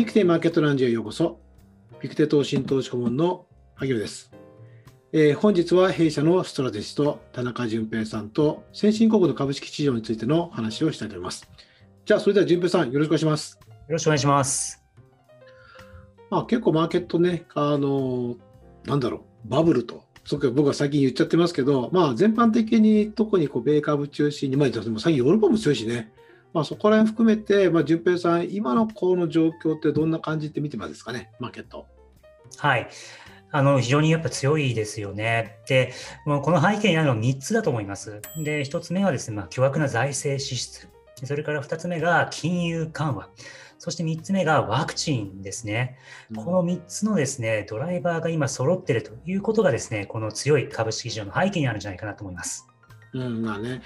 ピクテマーケットランジへようこそ。ピクテ投信投資顧問の萩野です、えー、本日は弊社のストラテジスト、田中淳平さんと先進国の株式市場についての話をしたいと思います。じゃあ、それでは淳平さん、よろしくお願いします。よろしくお願いします。まあ、結構マーケットね、あの、なんだろう、バブルとそっか僕は最近言っちゃってますけど、まあ、全般的に特にこう米株中心に、まあ、最近ヨーロッパも強いしね、まあ、そこら辺含めて、まあ、順平さん、今のこの状況ってどんな感じって見てますかね、マーケット。はい。あの、非常にやっぱ強いですよね。で、もうこの背景にあるのは3つだと思います。で、1つ目はですね、まあ、巨額な財政支出。それから2つ目が金融緩和。そして3つ目がワクチンですね。この3つのですね、ドライバーが今揃っているということがですね、この強い株式市場の背景にあるんじゃないかなと思います。うん、まあね。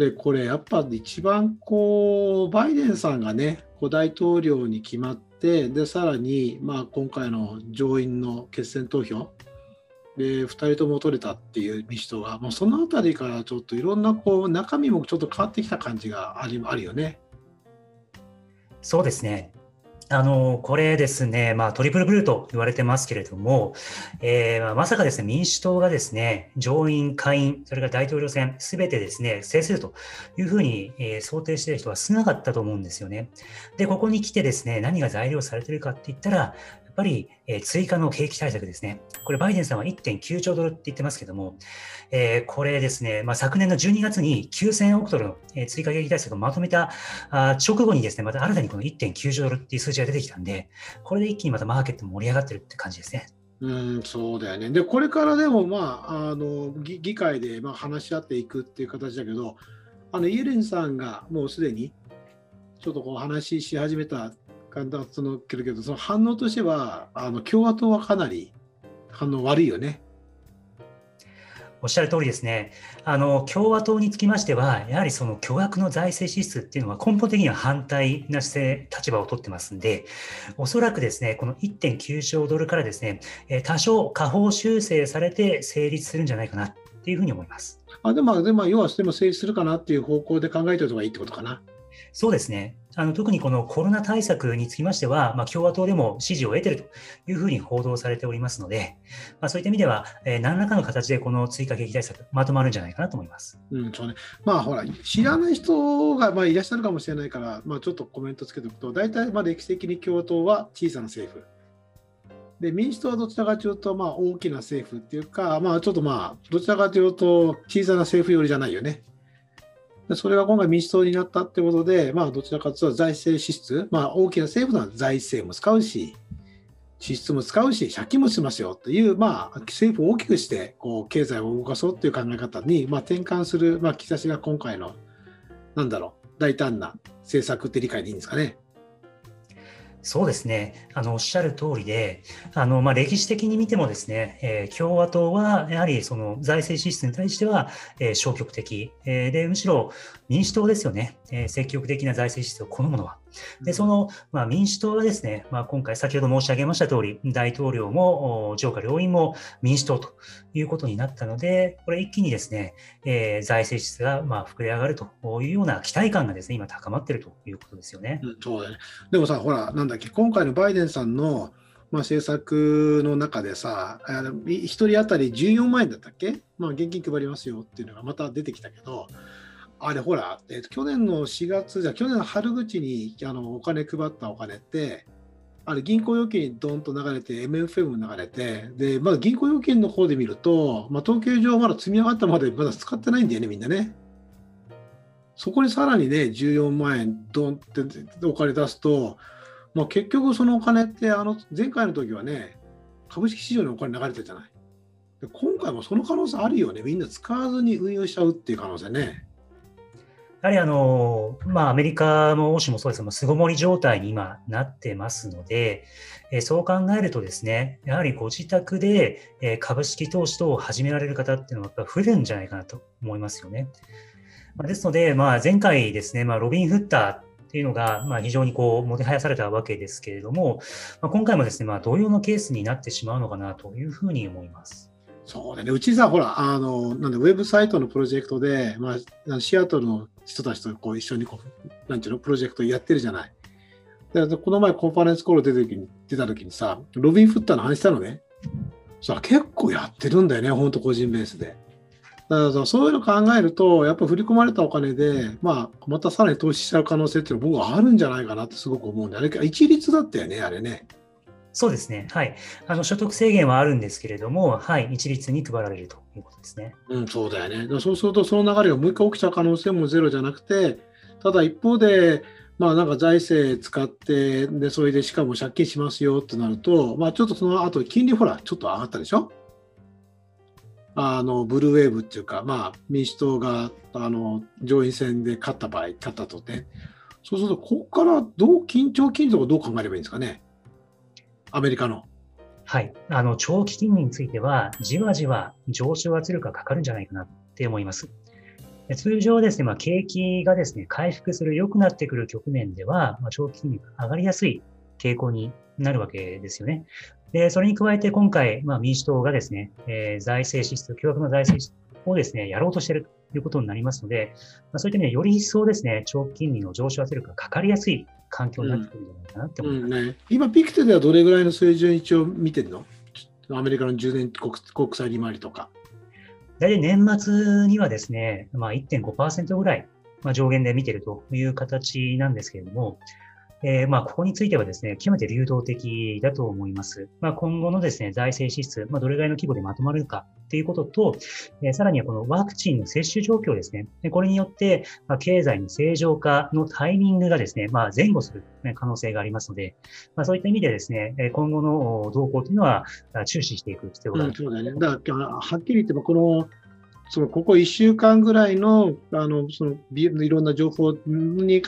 で、これやっぱ一番こう、バイデンさんがね、大統領に決まって、で、さらに、まあ、今回の上院の決選投票、で2人とも取れたっていう民主党が、もうその辺りからちょっといろんなこう中身もちょっと変わってきた感じがありあるよね。そうですね。あの、これですね、まあ、トリプルブルーと言われてますけれども、えー、まさかですね、民主党がですね、上院、下院、それから大統領選、すべてですね、制するというふうに、えー、想定している人は少なかったと思うんですよね。で、ここに来てですね、何が材料されているかって言ったら、ぱり、えー、追加の景気対策ですね。これ、バイデンさんは1.9兆ドルって言ってますけども、えー、これですね、まあ、昨年の12月に9000億ドルの、えー、追加景気対策をまとめたあ直後にですね、また新たにこの1.9兆ドルっていう数字が出てきたんで、これで一気にまたマーケット盛り上がってるって感じですね。うん、そうだよね。で、これからでも、まあ、あの議会でまあ話し合っていくっていう形だけど、あのイエレンさんがもうすでにちょっとこう話し始めたそのけるけど、その反応としては、あの共和党はかなり反応悪いよね。おっしゃる通りですね。あの共和党につきましては、やはりその巨額の財政支出っていうのは根本的には反対な姿勢、立場を取ってますんで、おそらくですね、この1.9兆ドルからですね、多少下方修正されて成立するんじゃないかなっていうふうに思います。あでも、でも要はでも成立するかなっていう方向で考えておいた方がいいってことかな。そうですね。あの特にこのコロナ対策につきましては、まあ、共和党でも支持を得ているというふうに報道されておりますので、まあ、そういった意味では、えー、何らかの形でこの追加景気対策、まとまるんじゃないかなと思います。うん、そうね。まあ、ほら、知らない人がまあいらっしゃるかもしれないから、まあ、ちょっとコメントつけておくと、大体まあ歴史的に共和党は小さな政府。で民主党はどちらかというと、まあ、大きな政府っていうか、まあ、ちょっとまあ、どちらかというと、小さな政府寄りじゃないよね。でそれが今回民主党になったってことで、まあ、どちらかというと財政支出、まあ、大きな政府の財政も使うし、支出も使うし、借金もしますよという、まあ、政府を大きくしてこう経済を動かそうという考え方に、まあ、転換する、まあ、兆しが今回の、なんだろう、大胆な政策って理解でいいんですかね。そうですね。あの、おっしゃる通りで、あの、まあ、歴史的に見てもですね、えー、共和党は、やはりその財政支出に対しては、えー、消極的、えー、で、むしろ民主党ですよね、えー、積極的な財政支出を好むのは。で、その、まあ、民主党はですね、まあ、今回先ほど申し上げました通り、大統領も上下両院も民主党ということになったので、これ一気にですね、えー、財政支出がまあ膨れ上がるというような期待感がですね、今高まっているということですよね。うん、そうだね。でもさ、ほら、なんだっけ、今回のバイデンさんの、まあ、政策の中でさ、1人当たり14万円だったっけ、まあ、現金配りますよっていうのがまた出てきたけど、あれほら、えー、去年の4月じゃ去年の春口にあのお金配ったお金ってあれ銀行預金にドンと流れて MFM も流れてでまだ銀行預金の方で見ると、まあ、統計上まだ積み上がったまでまだ使ってないんだよねみんなね。そこにさらにね14万円ドンってお金出すと、まあ、結局そのお金ってあの前回の時はね株式市場にお金流れてるじゃない。で今回もその可能性あるよねみんな使わずに運用しちゃうっていう可能性ね。やはりあの、まあ、アメリカも欧州もそうですが、巣ごもり状態に今なってますので、えそう考えるとですね、やはりご自宅で、え株式投資等を始められる方っていうのはやっぱ増えるんじゃないかなと思いますよね。まあ、ですので、まあ、前回ですね、まあ、ロビン・フッターっていうのが、まあ、非常にこう、もてはやされたわけですけれども、まあ、今回もですね、まあ、同様のケースになってしまうのかなというふうに思います。そうだね、うちさ、ほら、あの、なんで、ウェブサイトのプロジェクトで、まあ、シアトルの人たちとこう一緒にこう、なんていうの、プロジェクトやってるじゃない。でこの前コンファレンスコール出た時に出た時にさ、ロビン・フッターの話したのね。さ結構やってるんだよね、本当個人ベースで。だからそういうの考えると、やっぱ振り込まれたお金で、まあ、またさらに投資しちゃう可能性っていうのは僕はあるんじゃないかなってすごく思うんで、あれ、一律だったよね、あれね。そうですね。はい。あの所得制限はあるんですけれども、はい、一律に配られるということですね。うん、そうだよね。そうすると、その流れがもう一回起きちゃう可能性もゼロじゃなくて、ただ一方で、まあなんか財政使って、で、それでしかも借金しますよってなると、まあちょっとその後、金利ほら、ちょっと上がったでしょ？あの、ブルーウェーブっていうか、まあ民主党が、あの、上院選で勝った場合、勝ったとて、そうすると、ここからどう、緊張金利とかどう考えればいいんですかね？アメリカの。はい。あの、長期金利については、じわじわ上昇圧力がかかるんじゃないかなって思います。通常ですね、まあ、景気がですね、回復する、良くなってくる局面では、まあ、長期金利が上がりやすい傾向になるわけですよね。で、それに加えて今回、まあ、民主党がですね、えー、財政支出、巨額の財政支出をですね、やろうとしているということになりますので、まあ、そういった意味でより一層ですね、長期金利の上昇圧力がかかりやすい環境になってくるんじゃないかなって思います。うんうんね、今、ピクテではどれぐらいの水準一応見てるの？アメリカの10年国国債利回りとか。大体年末にはですね、まあ、1.5%ぐらい、まあ、上限で見ているという形なんですけれども、えー、まあ、ここについてはですね、極めて流動的だと思います。まあ、今後のですね、財政支出、まあ、どれぐらいの規模でまとまるかっていうことと、えー、さらにはこのワクチンの接種状況ですね。でこれによって、まあ、経済の正常化のタイミングがですね、まあ、前後する可能性がありますので、まあ、そういった意味でですね、今後の動向というのは注視していく必要がある、うん、そうだね。だから、はっきり言って、このそのここ1週間ぐらいのあのそのいろんな情報に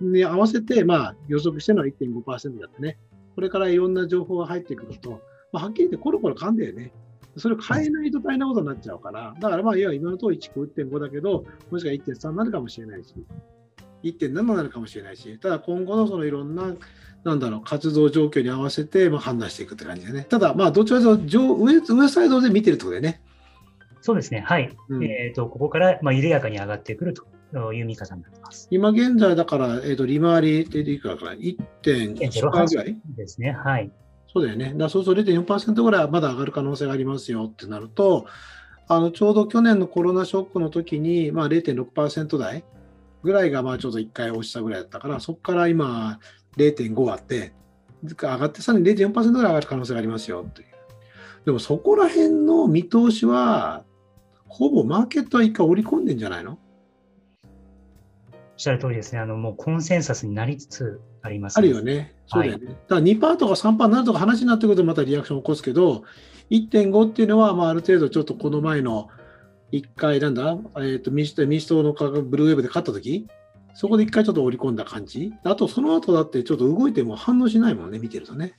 に合わせて、まあ、予測してるのは1.5%だってね、これからいろんな情報が入ってくると、まあ、はっきり言ってコロコロ噛んでね、それを変えないと大変なことになっちゃうから、だからまあ、要は今のところ1個1.5だけど、もしくは1.3になるかもしれないし、1.7になるかもしれないし、ただ今後のそのいろんな、なんだろう、活動状況に合わせてまあ判断していくって感じでね。ただ、まあ、どちらかというと上上、上サイドで見てるってことでね。そうですね。はい。うん、えっ、ー、と、ここから、まあ、緩やかに上がってくるという見方になってます。今現在だから、えっ、ー、と、利回りっていくらかな ?1.1% ぐらい？ですね。はい。そうだよね。だそうすると0.4%ぐらいはまだ上がる可能性がありますよってなると、あのちょうど去年のコロナショックの時に、まあ、0.6%台ぐらいがまあちょうど1回落ちたぐらいだったから、そこから今0.5あって、上がってさらに0.4%ぐらい上がる可能性がありますよという。でもそこら辺の見通しはほぼマーケットは一回織り込んでんじゃないの？おっしゃる通りですね。あの、もうコンセンサスになりつつあります、ね、あるよね。そうだよね。はい、だから2%とか3%になるとか話になってくるとまたリアクションを起こすけど、1.5っていうのは、まあ、ある程度ちょっとこの前の1回、なんだ、えーと、民主党民主党のブルーウェーブで勝った時？そこで1回ちょっと織り込んだ感じ？あと、その後だってちょっと動いても反応しないもんね、見てるとね。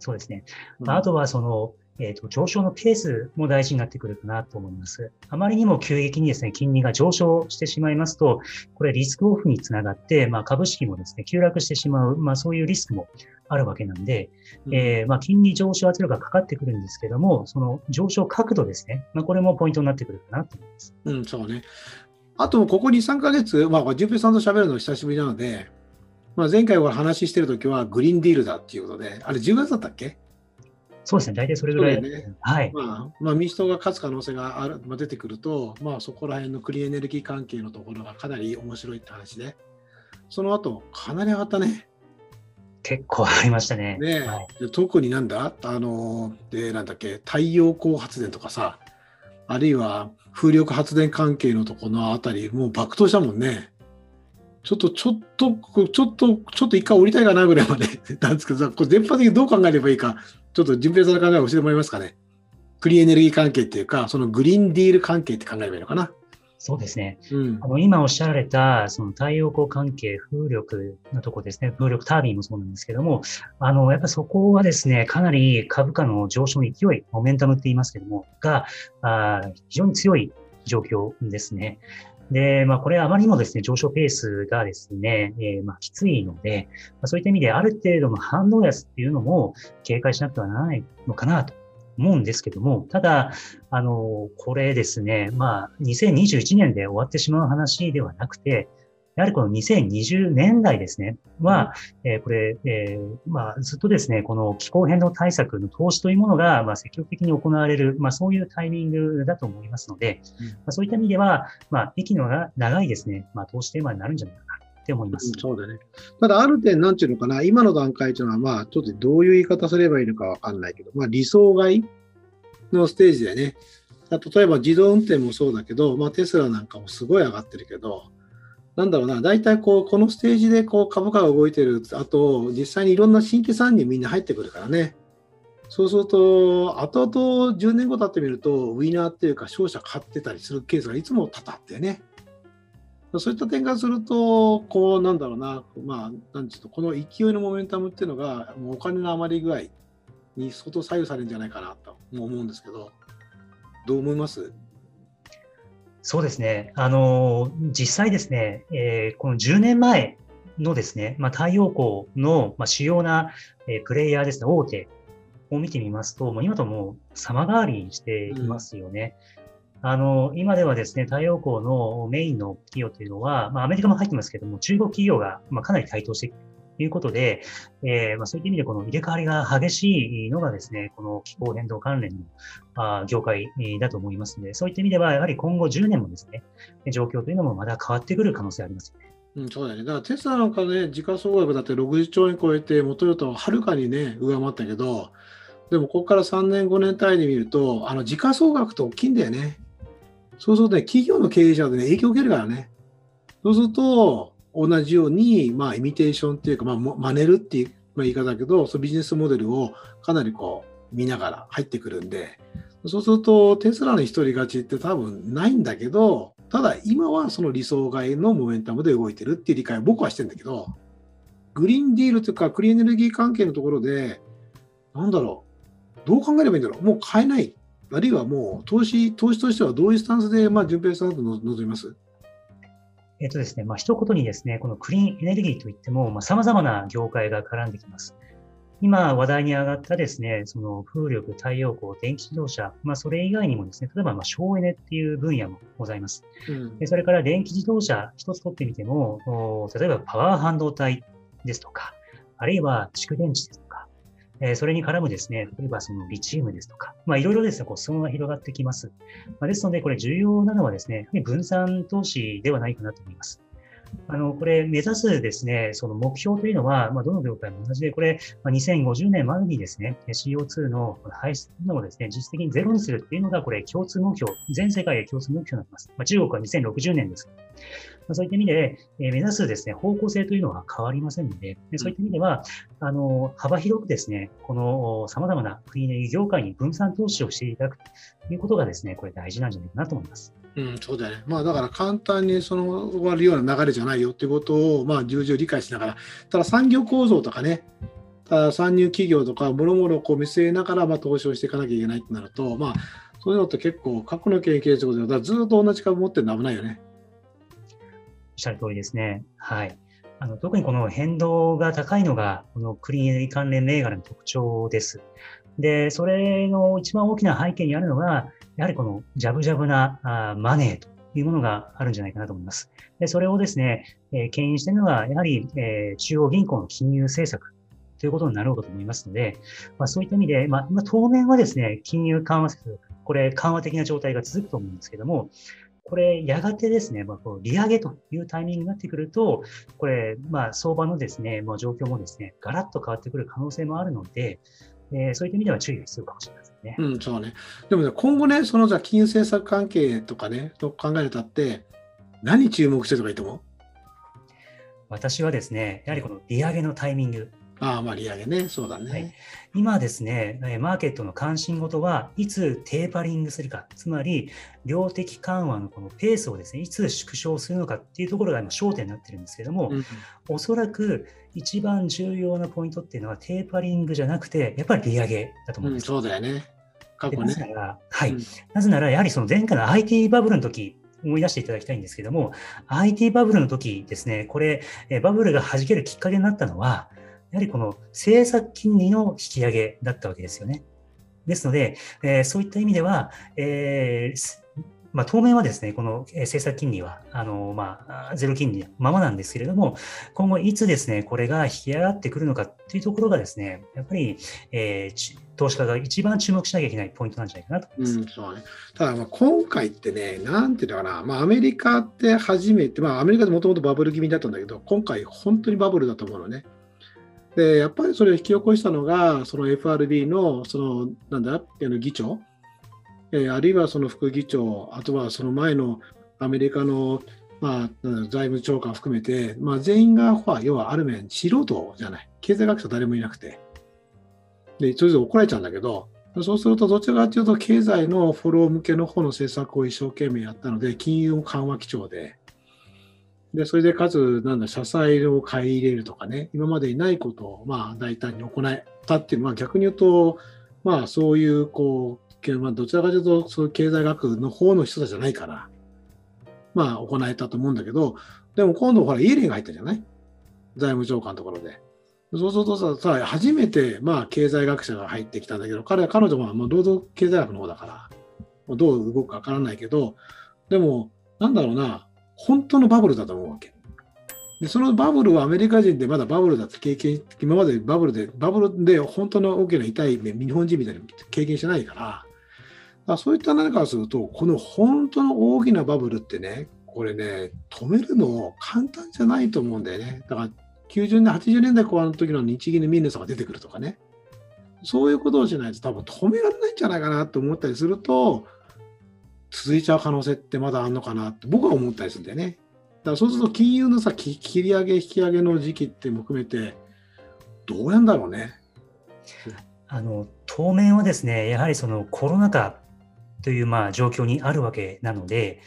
そうですね。まあ、あとはその、えーと、上昇のペースも大事になってくるかなと思います。あまりにも急激にですね、金利が上昇してしまいますと、これリスクオフにつながって、まあ、株式もですね、急落してしまう、まあ、そういうリスクもあるわけなんで、うん、えー、まあ、金利上昇圧力がかかってくるんですけども、その上昇角度ですね、まあ、これもポイントになってくるかなと思います。うん、そうね。あと、ここ2、3ヶ月、まあ、淳平さんと喋るの久しぶりなので、まあ、前回お話ししてるときはグリーンディールだっていうことで、あれ10月だったっけ？そうですね、大体それぐらい。ね、はい。まあ、まあ、民主党が勝つ可能性がある、まあ、出てくると、まあ、そこら辺のクリーンエネルギー関係のところがかなり面白いって話で、その後かなり上がったね。結構上がりましたね。ね、はい、特になんだ？あの、で、なんだっけ、太陽光発電とかさ、あるいは風力発電関係のところのあたり、もう爆投したもんね。ちょっと、ちょっと、ちょっと、ちょっと一回降りたいかなぐらいまで。なんですけどさ、これ全般的にどう考えればいいか、ちょっと順平さんの考えを教えてもらえますかね。クリーンエネルギー関係っていうか、そのグリーンディール関係って考えればいいのかな。そうですね。うん、あの今おっしゃられた、その太陽光関係、風力のとこですね、風力タービンもそうなんですけども、あの、やっぱそこはですね、かなり株価の上昇の勢い、モメンタムって言いますけども、が、あ非常に強い状況ですね。で、まあ、これあまりにもですね、上昇ペースがですね、えー、まあ、きついので、まあ、そういった意味である程度の反動安っていうのも警戒しなくてはならないのかなと思うんですけども、ただ、あの、これですね、まあ、2021年で終わってしまう話ではなくて、やはりこの2020年代ですね、は、えー、これ、えー、まあ、ずっとですね、この気候変動対策の投資というものが、まあ、積極的に行われる、まあ、そういうタイミングだと思いますので、うん、まあ、そういった意味では、まあ、息の長いですね、まあ、投資テーマになるんじゃないかなって思います。うん、そうだね。ただ、ある点、なんていうのかな、今の段階というのは、まあ、ちょっとどういう言い方すればいいのかわかんないけど、まあ、理想買いのステージでね、例えば自動運転もそうだけど、まあ、テスラなんかもすごい上がってるけど、なんだろうな、大体こうこのステージでこう株価が動いてるあと、実際にいろんな新規参入みんな入ってくるからね。そうすると、後々10年後経ってみると、ウィナーっていうか、勝者買ってたりするケースがいつも多々あってね。そういった点からすると、こう、なんだろうな、まあ、なんちゅうと、この勢いのモメンタムっていうのが、もうお金の余り具合に相当左右されるんじゃないかなと思うんですけど、どう思います？そうですね。あの、実際ですね、えー、この10年前のですね、まあ、太陽光の、まあ、主要な、えー、プレイヤーですね、大手を見てみますと、もう今ともう様変わりしていますよね。うん、あの、今ではですね、太陽光のメインの企業というのは、まあ、アメリカも入ってますけども、中国企業が、まあ、かなり台頭していうことで、えー、まあ、そういった意味でこの入れ替わりが激しいのがですね、この気候変動関連のあ業界だと思いますので、そういった意味では、やはり今後10年もですね、状況というのもまだ変わってくる可能性ありますよね。うん、そうだね。だからテスラなんかね、時価総額だって60兆円超えて、トヨタははるかにね、上回ったけど、でもここから3年、5年単位で見ると、あの時価総額って大きいんだよね。そうするとね、企業の経営者でね、影響を受けるからね。そうすると、同じように、まあ、イミテーションっていうか、まあ、真似るっていう、まあ、言い方だけど、そのビジネスモデルをかなりこう見ながら入ってくるんで、そうするとテスラの一人勝ちって多分ないんだけど、ただ今はその理想外のモメンタムで動いてるっていう理解を僕はしてんだけど、グリーンディールというかクリーンエネルギー関係のところで、なんだろう、どう考えればいいんだろう、もう買えない、あるいはもう投資投資としてはどういうスタンスで、まあ、順平さんと望みます？えっ、とですね、まあ、一言にですね、このクリーンエネルギーといっても、まあ、様々な業界が絡んできます。今話題に上がったですね、その風力、太陽光、電気自動車、まあ、それ以外にもですね、例えばまあ省エネっていう分野もございます。うん、でそれから電気自動車一つ取ってみても、例えばパワー半導体ですとか、あるいは蓄電池ですとか、えそれに絡むですね、例えばそのリチウムですとか、まあ、いろいろですね、こう、裾野が広がってきます。まあ、ですので、これ重要なのはですね、分散投資ではないかなと思います。あの、これ目指すですね、その目標というのは、まあ、どの業界も同じで、これ、まあ、2050年までにですね、CO2 の排出というのをですね、実質的にゼロにするっていうのが、これ共通目標、全世界で共通目標になります。まあ、中国は2060年です。まあ、そういった意味で、えー、目指すですね、方向性というのは変わりませんので、でそういった意味では、あの、幅広くですね、この様々なクリーンエネルギー業界に分散投資をしていただくということがですね、これ大事なんじゃないかなと思います。うん、そうだよね。まあだから簡単にその終わるような流れじゃないよっていうことを、まあ重々理解しながら、ただ産業構造とかね、参入企業とか、もろもろこう見据えながら、まあ投資をしていかなきゃいけないってなると、まあそういうのって結構、過去の経験ということで、ずっと同じ株持ってるの危ないよね。しゃる通りですね。はい。あの特にこの変動が高いのが、このクリーンエネルギー関連銘柄の特徴です。で、それの一番大きな背景にあるのが、やはりこのジャブジャブなあマネーというものがあるんじゃないかなと思います。でそれをですね、えー、牽引しているのは、やはり、えー、中央銀行の金融政策ということになろうかと思いますので、まあ、そういった意味で、まあ、当面はですね、金融緩和策、これ緩和的な状態が続くと思うんですけども、これ、やがてですね、まあ、こう利上げというタイミングになってくると、これ、まあ、相場のですね、まあ、状況もですね、ガラッと変わってくる可能性もあるので、えー、そういった意味では注意が必要かもしれませんね。うん、そうね。でもね、今後ね、そのじゃ金融政策関係とかね、と考えるたって、何注目してとかいいと思う私はですね、やはりこの利上げのタイミング、ああ、まあ利上げね、そうだね。はい、今ですね、マーケットの関心事はいつテーパリングするか、つまり量的緩和のこのペースをですね、いつ縮小するのかっていうところが今焦点になってるんですけども、うん、おそらく一番重要なポイントっていうのはテーパリングじゃなくて、やっぱり利上げだと思うんです、うん、そうだよね。過去ね。なぜなら、はい、うん、なぜならやはりその前回の IT バブルの時、思い出していただきたいんですけども、IT バブルの時ですね、これ、バブルが弾けるきっかけになったのは、やはりこの政策金利の引き上げだったわけですよね。ですので、えー、そういった意味では、えー、まあ、当面はですね、この政策金利は、あの、まあ、ゼロ金利のままなんですけれども、今後いつですね、これが引き上がってくるのかっていうところがですね、やっぱり、えー、投資家が一番注目しなきゃいけないポイントなんじゃないかなと思います。うん、そうね。ただ、まあ、今回ってね、なんていうのかな、まあ、アメリカって初めて、まあ、アメリカでもともとバブル気味だったんだけど、今回本当にバブルだと思うのね。で、やっぱりそれを引き起こしたのが、その FRB の、その、なんだあの、議長？えあるいはその副議長、あとはその前のアメリカの、まあ、財務長官含めて、まあ、全員が、要はある面、素人じゃない、経済学者誰もいなくて、で、それぞれ怒られちゃうんだけど、そうすると、どちらかというと、経済のフォロー向けの方の政策を一生懸命やったので、金融緩和基調で、で、それでかつ、なんだ、社債を買い入れるとかね、今までにないことを、まあ、大胆に行ったっていう、まあ、逆に言うと、まあ、そういう、こう、まあ、どちらかというと、そういう経済学の方の人たちじゃないから、まあ、行えたと思うんだけど、でも今度、ほら、イエレンが入ったじゃない？財務長官のところで。そうするとさ、さ初めて、まあ、経済学者が入ってきたんだけど、彼、彼女は、まあ、労働経済学の方だから、どう動くかわからないけど、でも、なんだろうな、本当のバブルだと思うわけ。で、そのバブルはアメリカ人でまだバブルだって経験、今までバブルで、バブルで本当の大きな痛い目、日本人みたいに経験してないから、そういった何からすると、この本当の大きなバブルってね、これね、止めるの簡単じゃないと思うんだよね。だから90年、80年代後半の時の日銀のミンネさんが出てくるとかね。そういうことをしないと多分止められないんじゃないかなと思ったりすると、続いちゃう可能性ってまだあるのかなって僕は思ったりするんだよね。だからそうすると金融のさ、切り上げ、引き上げの時期っても含めて、どうやんだろうね。あの当面はですね、やはりそのコロナ禍というまあ状況にあるわけなので、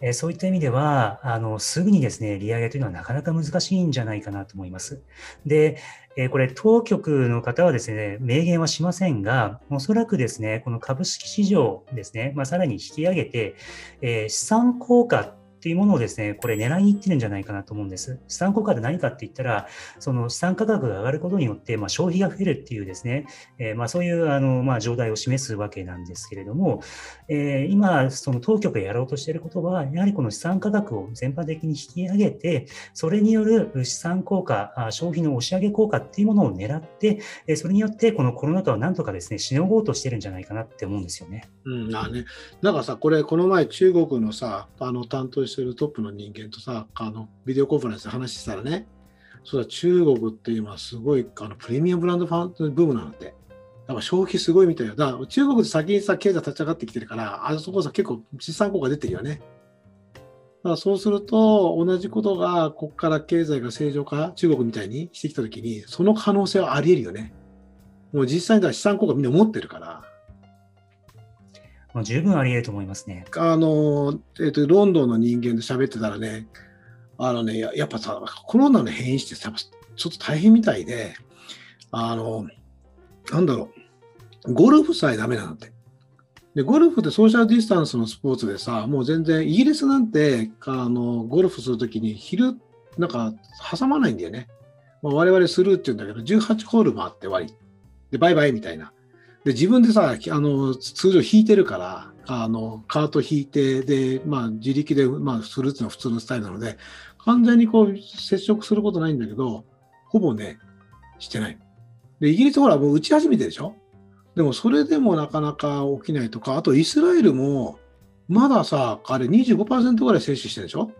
うん、えそういった意味ではあのすぐにですね利上げというのはなかなか難しいんじゃないかなと思います。で、えこれ当局の方はですね明言はしませんがおそらくですねこの株式市場ですね、まあ、さらに引き上げて、えー、資産効果っていうものをですね、これ狙いにいってるんじゃないかなと思うんです。資産効果で何かって言ったら、その資産価格が上がることによって、まあ、消費が増えるっていうですね、えー、まあそういうあの、まあ、状態を示すわけなんですけれども、えー、今、その当局がやろうとしていることは、やはりこの資産価格を全般的に引き上げて、それによる資産効果、消費の押し上げ効果っていうものを狙って、それによってこのコロナ禍をなんとかですね、しのごうとしてるんじゃないかなって思うんですよね。うん、あね。なんかさ、これ、この前中国のさ、あの担当してるトップの人間とさ、あのビデオコンファレンスで話したらね、そうだ、中国って今すごいあのプレミアムブランドファンブームなんて。だから消費すごいみたいよ。だから中国で先にさ、経済立ち上がってきてるから、あそこさ、結構資産効果出てるよね。だからそうすると、同じことが、ここから経済が正常化、中国みたいにしてきたときに、その可能性はあり得るよね。もう実際には資産効果みんな持ってるから。まあ、十分あり得ると思いますね。あの、えっ、ー、と、ロンドンの人間と喋ってたらね、あのね、ややっぱさ、コロナの変異してさちょっと大変みたいで、あの、なんだろう、ゴルフさえダメなんだって。で、ゴルフってソーシャルディスタンスのスポーツでさ、もう全然、イギリスなんて、あの、ゴルフするときに昼、なんか、挟まないんだよね。まあ、我々スルーって言うんだけど、18ホールもあって終わり。で、バイバイみたいな。で、自分でさ、あの、通常引いてるから、あの、カート引いて、で、まあ、自力で、まあ、するっていうのは普通のスタイルなので、完全にこう、接触することないんだけど、ほぼね、してない。で、イギリスほら、もう打ち始めてでしょ？でも、それでもなかなか起きないとか、あと、イスラエルも、まださ、あれ25%ぐらい接種してるでしょ？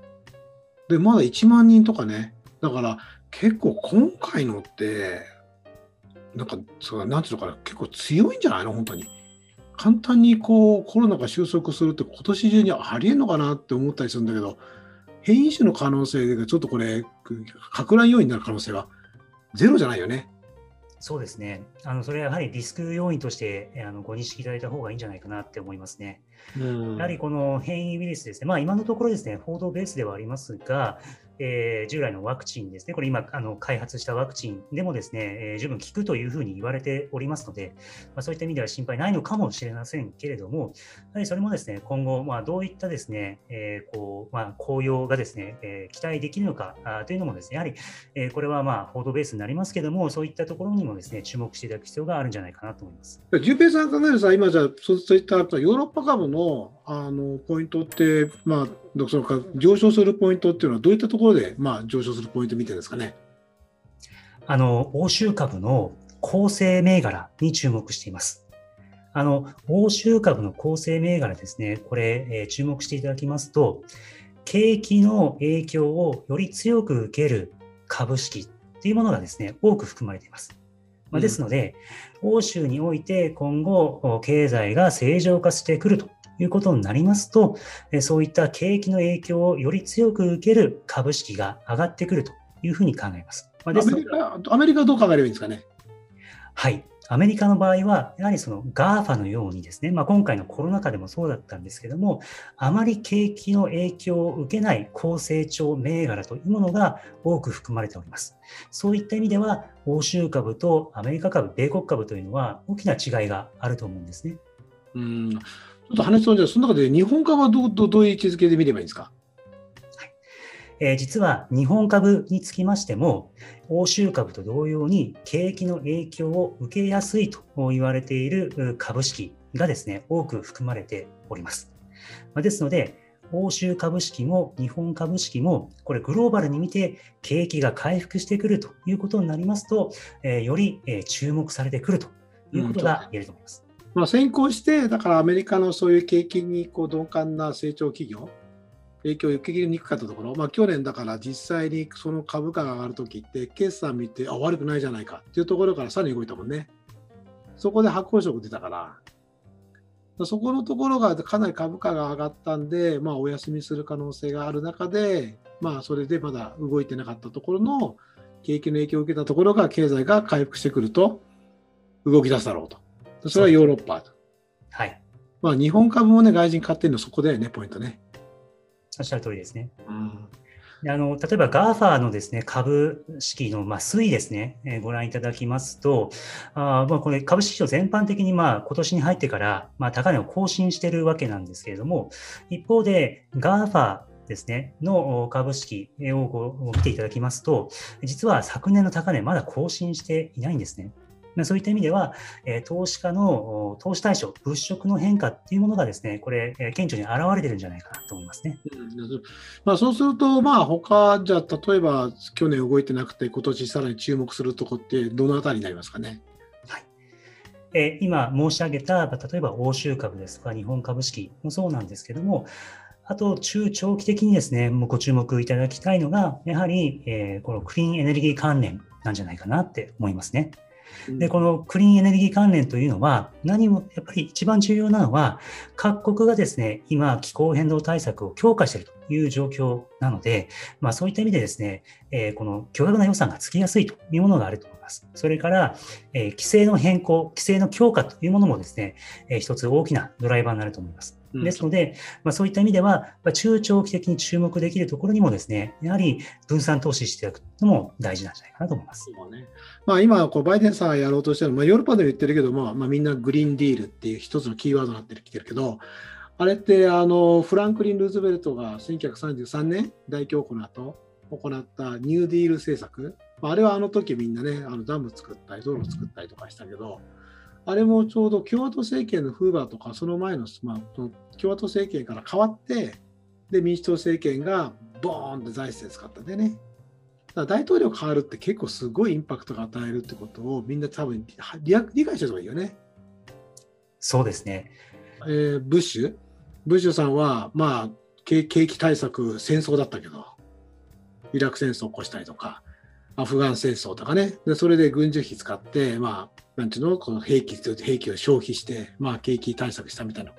で、まだ1万人とかね。だから、結構今回のって、なんか、そうなんていうのかな、結構強いんじゃないの本当に。簡単にこうコロナが収束するって今年中にありえんのかなって思ったりするんだけど、変異種の可能性がちょっとこれ、拡乱要因になる可能性はゼロじゃないよね。そうですね。あのそれはやはりリスク要因としてあのご認識いただいた方がいいんじゃないかなって思いますね。やはりこの変異ウイルスですね、まあ、今のところですね、報道ベースではありますが、えー、従来のワクチンですね、これ今あの開発したワクチンでもですね、えー、十分効くというふうに言われておりますので、まあ、そういった意味では心配ないのかもしれませんけれども、やはりそれもですね、今後、まあ、どういったですね、えー、こうまあ、紅葉がですね、えー、期待できるのかあというのもですね、やはり、えー、これはまあ報道ベースになりますけれども、そういったところにもですね、注目していただく必要があるんじゃないかなと思います。順平さん考えるさ、今じゃそういったヨーロッパ株のあのポイントって、まあ、その上昇するポイントっていうのは、どういったところで、まあ、上昇するポイント見てるんですかね。あの欧州株の構成銘柄に注目しています。あの欧州株の構成銘柄ですね、これ、えー、注目していただきますと、景気の影響をより強く受ける株式というものがですね、多く含まれています。まあ、ですので、うん、欧州において今後、経済が正常化してくるということになりますと、そういった景気の影響をより強く受ける株式が上がってくるというふうに考えます。まあ、アメリカアメリカはどう考えればいいんですかね？はい。アメリカの場合は、やはりその GAFA のようにですね、まあ、今回のコロナ禍でもそうだったんですけども、あまり景気の影響を受けない高成長銘柄というものが多く含まれております。そういった意味では、欧州株とアメリカ株、米国株というのは大きな違いがあると思うんですね。うんっと話しそうじゃその中で日本株はどうどういう位置づけで見ればいいんですか？えー、実は日本株につきましても、欧州株と同様に景気の影響を受けやすいと言われている株式がですね、多く含まれております。ですので、欧州株式も日本株式も、これグローバルに見て景気が回復してくるということになりますと、えー、より、えー、注目されてくるということが言えると思います。うん、まあ、先行して、だからアメリカのそういう景気にこう鈍感な成長企業、影響を受け入れにくかったところ、まあ、去年だから実際にその株価が上がるときって、決算見て、あ、悪くないじゃないかっていうところからさらに動いたもんね。そこで発行色出たから、そこのところがかなり株価が上がったんで、まあ、お休みする可能性がある中で、まあ、それでまだ動いてなかったところの景気の影響を受けたところが経済が回復してくると動き出すだろうと。それはヨーロッパと。はい。まあ、日本株もね、外人買ってるのそこだよね、ポイントね。おっしゃる通りですね。うんあの例えば GAFA のですね株式のまあ推移ですね、えー、ご覧いただきますと、あまあ、これ株式市場全般的にまあ今年に入ってからまあ高値を更新しているわけなんですけれども、一方で GAFA ですね、の株式を見ていただきますと、実は昨年の高値まだ更新していないんですね。そういった意味では、え投資家の投資対象、物色の変化っていうものがですね、これ、え顕著に現れてるんじゃないかなと思いますね。うんまあ、そうすると、まあ、他じゃあ、例えば去年動いてなくて、今年さらに注目するとこって、どのあたりになりますかね？はいえ今申し上げた、例えば欧州株ですとか、日本株式もそうなんですけども、あと、中長期的にですね、ご注目いただきたいのが、やはり、えこのクリーンエネルギー関連なんじゃないかなって思いますね。で、このクリーンエネルギー関連というのは、何もやっぱり一番重要なのは、各国がですね、今、気候変動対策を強化しているという状況なので、まあそういった意味でですね、えー、この巨額な予算がつきやすいというものがあると思います。それから、えー、規制の変更、規制の強化というものもですね、えー、一つ大きなドライバーになると思います。ですので、まあ、そういった意味では、まあ、中長期的に注目できるところにもですね、やはり分散投資していくのも大事なんじゃないかなと思います。ね。まあ、今バイデンさんがやろうとしてるまあ、ヨーロッパでも言ってるけども、まあ、みんなグリーンディールっていう一つのキーワードになってきてるけど、あれってあのフランクリン・ルーズベルトが1933年、大恐慌の後行ったニューディール政策、まあ、あれはあの時みんなね、あのダム作ったり、道路作ったりとかしたけど、あれもちょうど共和党政権のフーバーとか、その前の、まあ、共和党政権から変わって、で、民主党政権がボーンと財政使ったんでね。だ大統領変わるって結構すごいインパクトが与えるってことをみんな多分理解してる方がいいよね。そうですね。えー、ブッシュ？ブッシュさんは、まあ景、景気対策、戦争だったけど、イラク戦争を起こしたりとか、アフガン戦争とかね、でそれで軍事費使って、まあ、なんていうの、この兵器、兵器を消費して、まあ、景気対策したみたいな。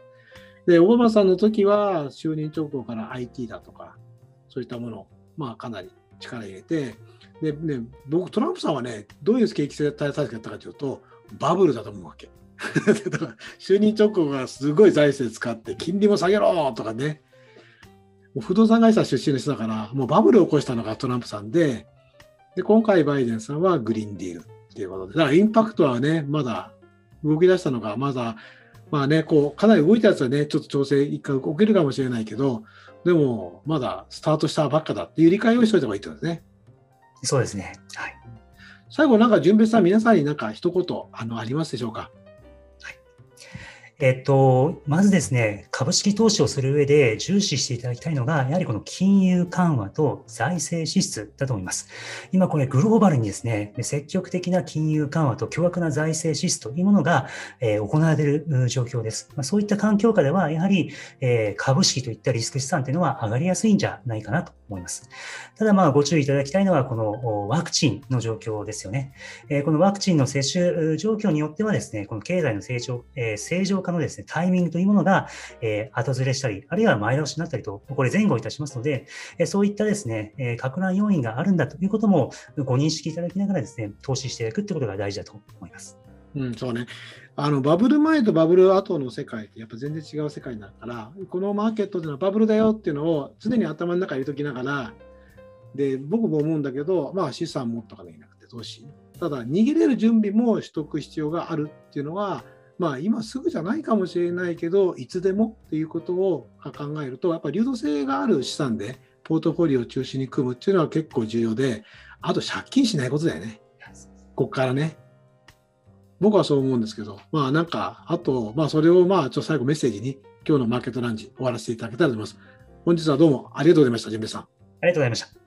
で、オバマさんの時は、就任直後から IT だとか、そういったものを、まあ、かなり力入れて、で、ね、僕、トランプさんはね、どういう景気対策やったかというと、バブルだと思うわけ。だから就任直後がすごい財政使って、金利も下げろとかね、不動産会社出身の人だから、もうバブルを起こしたのがトランプさんで、で、今回バイデンさんはグリーンディールっていうことで、だからインパクトはね、まだ動き出したのが、まだ、まあね、こう、かなり動いたやつはね、ちょっと調整一回起きるかもしれないけど、でも、まだスタートしたばっかだっていう理解をしておいた方がいいってことですね。そうですね。はい。最後、なんか、順平さん、皆さんになんか一言、あの、ありますでしょうか？えっと、まずですね、株式投資をする上で重視していただきたいのが、やはりこの金融緩和と財政支出だと思います。今これグローバルにですね、積極的な金融緩和と巨額な財政支出というものが、えー行われている状況です。まあ、そういった環境下では、やはり、えー株式といったリスク資産というのは上がりやすいんじゃないかなと思います。ただまあご注意いただきたいのは、このワクチンの状況ですよね。えーこのワクチンの接種状況によってはですね、この経済の成長、えー正常化のですね、タイミングというものが、えー後ずれしたり、あるいは前倒しになったりと、これ前後いたしますので、えそういったですね、えー、拡乱要因があるんだということもご認識いただきながらですね、投資していくってことが大事だと思います。うん、そうね。あのバブル前とバブル後の世界ってやっぱ全然違う世界になるから、このマーケットっていうのはバブルだよっていうのを常に頭の中に入れときながら、で、僕も思うんだけど、まあ資産持っとかなきゃいなくて投資。ただ、逃げれる準備もしとく必要があるっていうのは、まあ今すぐじゃないかもしれないけど、いつでもっていうことを考えると、やっぱ流動性がある資産でポートフォリオを中心に組むっていうのは結構重要で、あと借金しないことだよね。ここからね。僕はそう思うんですけど、まあなんか、あと、まあそれをまあちょっと最後メッセージに今日のマーケットランジ終わらせていただけたらと思います。本日はどうもありがとうございました、純平さん。ありがとうございました。